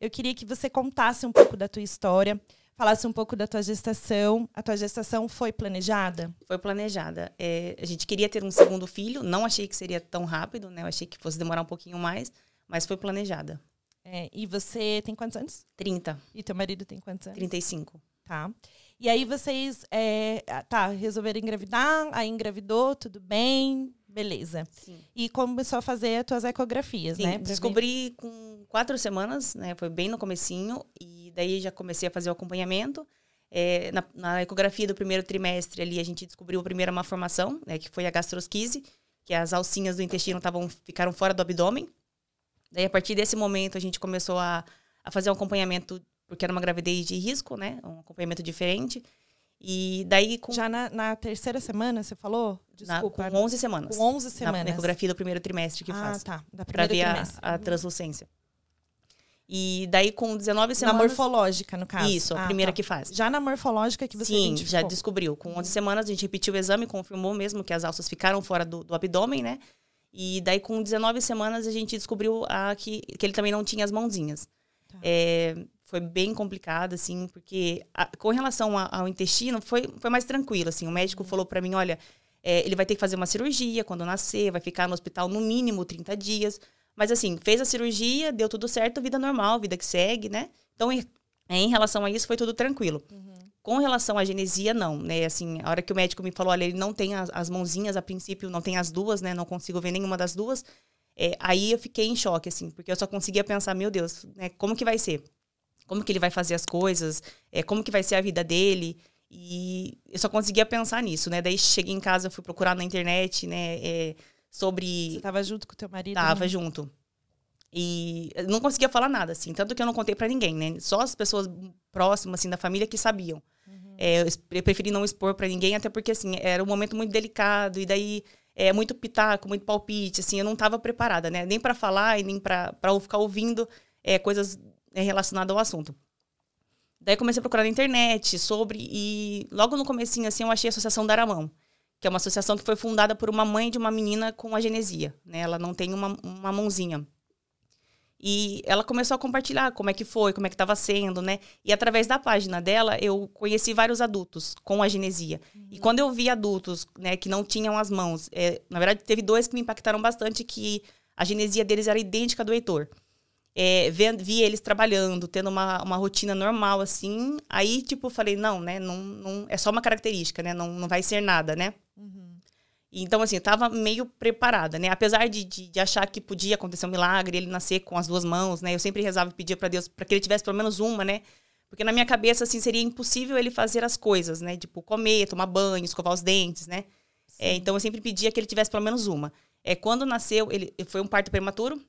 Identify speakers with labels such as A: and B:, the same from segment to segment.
A: eu queria que você contasse um pouco da tua história, falasse um pouco da tua gestação. A tua gestação foi planejada?
B: Foi planejada. É, a gente queria ter um segundo filho, não achei que seria tão rápido, né? Eu achei que fosse demorar um pouquinho mais, mas foi planejada.
A: É, e você tem quantos anos?
B: 30.
A: E teu marido tem quantos anos?
B: 35.
A: Tá. E aí vocês, é, tá, resolveram engravidar, aí engravidou, tudo bem, beleza.
B: Sim.
A: E começou a fazer as tuas ecografias,
B: Sim,
A: né? Pra ver-
B: descobri com quatro semanas, né? Foi bem no comecinho. E daí já comecei a fazer o acompanhamento. É, na, na ecografia do primeiro trimestre ali, a gente descobriu a primeira malformação, né? Que foi a gastrosquise, que as alcinhas do intestino tavam, ficaram fora do abdômen. Daí, a partir desse momento, a gente começou a, a fazer um acompanhamento, porque era uma gravidez de risco, né? Um acompanhamento diferente. E daí, com,
A: Já na, na terceira semana, você falou?
B: na,
A: Desculpa.
B: com 11 semanas.
A: com 11
B: Na,
A: semanas.
B: na ecografia do primeiro trimestre que
A: ah,
B: faz.
A: tá. Da
B: Pra
A: primeira
B: ver a, a translucência. E daí, com 19
A: Na
B: semanas...
A: morfológica, no caso.
B: Isso, a
A: Ah,
B: primeira
A: tá.
B: que faz.
A: Já na morfológica que você
B: Sim, já descobriu. Com 11 semanas, a gente repetiu o exame, confirmou mesmo que as alças ficaram fora do, do abdômen, né? E daí, com 19 semanas, a gente descobriu a, que, que ele também não tinha as mãozinhas.
A: Tá.
B: É, foi bem complicado, assim, porque a- com relação a- ao intestino, foi, foi mais tranquilo, assim. O médico falou pra mim, olha, é, ele vai ter que fazer uma cirurgia quando nascer, vai ficar no hospital no mínimo 30 dias. Mas, assim, fez a cirurgia, deu tudo certo, vida normal, vida que segue, né? Então, em, em relação a isso, foi tudo tranquilo. Com relação à genesia, não, né? Assim, a hora que o médico me falou, olha, ele não tem as, as mãozinhas, a princípio não tem as duas, né? Não consigo ver nenhuma das duas. É, aí eu fiquei em choque, assim, porque eu só conseguia pensar, meu Deus, né? Como que vai ser? Como que ele vai fazer as coisas? É, como que vai ser a vida dele? E eu só conseguia pensar nisso, né? Daí cheguei em casa, fui procurar na internet, né? é, sobre
A: Você tava junto com o teu marido?
B: Tava
A: né?
B: junto. E eu não conseguia falar nada, assim. Tanto que eu não contei pra ninguém, né? Só as pessoas próximas, assim, da família que sabiam. É, eu preferi não expor pra ninguém, até porque, assim, era um momento muito delicado. E daí, é muito pitaco, muito palpite, assim. Eu não tava preparada, né? Nem pra falar e nem eu ficar ouvindo é, coisas é, relacionadas ao assunto. Daí comecei a procurar na internet sobre e logo no comecinho assim eu achei a Associação Daramão, que é uma associação que foi fundada por uma mãe de uma menina com agenesia, né? Ela não tem uma, uma mãozinha. E ela começou a compartilhar como é que foi, como é que estava sendo, né? E através da página dela, eu conheci vários adultos com agenesia. E quando eu vi adultos, né, que não tinham as mãos, é, na verdade, teve dois que me impactaram bastante, que a genesia deles era idêntica do Heitor. É, vi eles trabalhando, tendo uma, uma rotina normal, assim. Aí, tipo, falei, não, né? Não, não, é só uma característica, né? Não, não vai ser nada, né? Então, assim, eu tava meio preparada, né? Apesar de, de, de achar que podia acontecer um milagre, ele nascer com as duas mãos, né? Eu sempre rezava e pedia para Deus para que ele tivesse pelo menos uma, né? Porque na minha cabeça, assim, seria impossível ele fazer as coisas, né? Tipo, comer, tomar banho, escovar os dentes, né? É, então, eu sempre pedia que ele tivesse pelo menos uma. É, quando nasceu, ele foi um parto prematuro.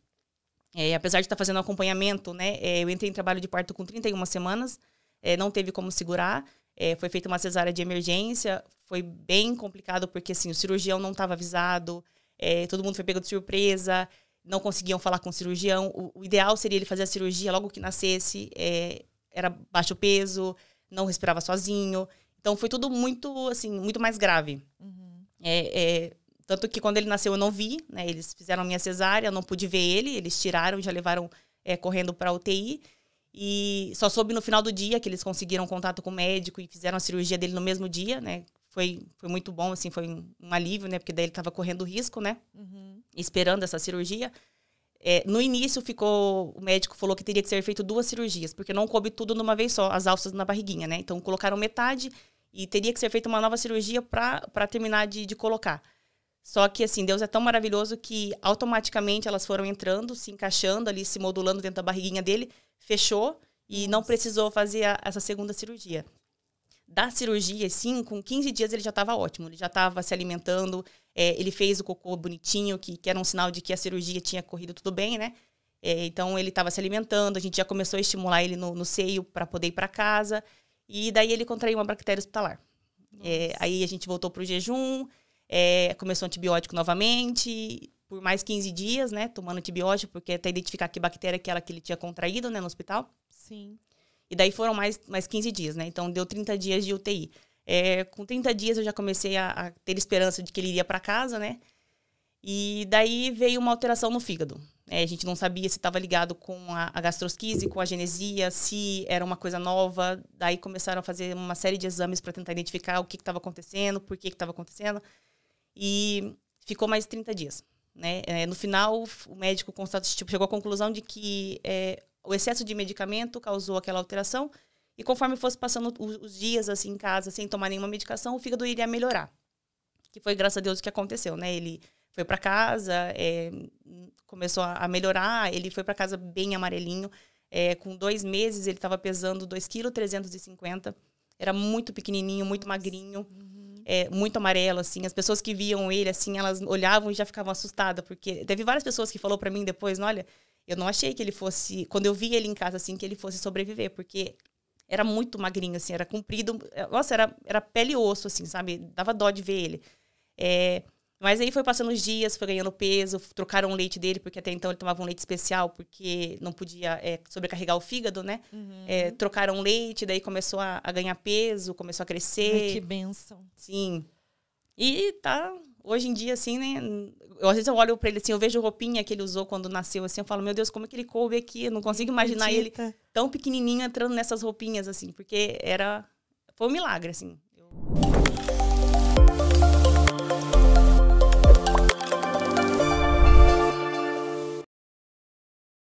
B: É, apesar de estar fazendo acompanhamento, né? é, eu entrei em trabalho de parto com 31 semanas. é, não teve como segurar. É, foi feita uma cesárea de emergência. Foi bem complicado, porque, assim, o cirurgião não estava avisado. é, todo mundo foi pego de surpresa. Não conseguiam falar com o cirurgião. O, o ideal seria ele fazer a cirurgia logo que nascesse. é, era baixo peso, não respirava sozinho. Então, foi tudo muito, assim, muito mais grave. É, é, tanto que quando ele nasceu eu não vi, né? Eles fizeram a minha cesárea, eu não pude ver ele, eles tiraram e já levaram é, correndo para UTI. E só soube no final do dia que eles conseguiram contato com o médico e fizeram a cirurgia dele no mesmo dia, né? Foi, foi muito bom, assim, foi um, alívio, né? Porque daí ele estava correndo risco, né? Esperando essa cirurgia. É, no início ficou, o médico falou que teria que ser feito duas cirurgias, porque não coube tudo numa vez só, as alças na barriguinha, né? Então colocaram metade e teria que ser feita uma nova cirurgia para terminar de, de colocar. Só que, assim, Deus é tão maravilhoso que automaticamente elas foram entrando, se encaixando ali, se modulando dentro da barriguinha dele, fechou e não precisou fazer a- essa segunda cirurgia. Da cirurgia, sim, com 15 dias ele já estava ótimo, ele já estava se alimentando, é, ele fez o cocô bonitinho, que, que era um sinal de que a cirurgia tinha corrido tudo bem, né? É, então ele estava se alimentando, a gente já começou a estimular ele no, no seio para poder ir para casa, e daí ele contraiu uma bactéria hospitalar. É, aí a gente voltou para o jejum, é, começou antibiótico novamente, por mais 15 dias, né? Tomando antibiótico, porque até identificar que bactéria que era que ele tinha contraído, né, no hospital.
A: Sim.
B: E daí foram mais, mais 15 dias, né? Então deu 30 dias de UTI. É, com 30 dias eu já comecei a, a ter esperança de que ele iria para casa, né? E daí veio uma alteração no fígado. É, a gente não sabia se estava ligado com a, a gastrosquise, com a genesia, se era uma coisa nova. Daí começaram a fazer uma série de exames para tentar identificar o que estava acontecendo, por que estava acontecendo. E ficou mais 30 dias. Né? É, no final, o médico constatou, tipo, chegou à conclusão de que é, o excesso de medicamento causou aquela alteração e conforme fosse passando os dias assim em casa, sem tomar nenhuma medicação, o fígado iria melhorar. Que foi, graças a Deus, o que aconteceu, né? Ele foi para casa, é, começou a melhorar, ele foi para casa bem amarelinho. É, com dois meses, ele estava pesando 2,350 kg. Era muito pequenininho, muito magrinho. Uhum. É, muito amarelo, assim. As pessoas que viam ele, assim, elas olhavam e já ficavam assustadas. Porque teve várias pessoas que falou para mim depois, olha, eu não achei que ele fosse... Quando eu vi ele em casa, assim, que ele fosse sobreviver. Porque era muito magrinho, assim, era comprido. Nossa, era, era pele e osso, assim, sabe? Dava dó de ver ele. É, mas aí foi passando os dias, foi ganhando peso, trocaram o leite dele, porque até então ele tomava um leite especial, porque não podia é, sobrecarregar o fígado, né? Uhum. É, trocaram leite, daí começou a, a, ganhar peso, começou a crescer.
A: Ai, que benção.
B: Sim. E tá, hoje em dia, assim, né? Eu, às vezes eu olho pra ele assim, eu vejo a roupinha que ele usou quando nasceu, assim, eu falo, meu Deus, como é que ele coube aqui? Eu não consigo imaginar ele tão pequenininho entrando nessas roupinhas, assim, porque era. Foi um milagre, assim.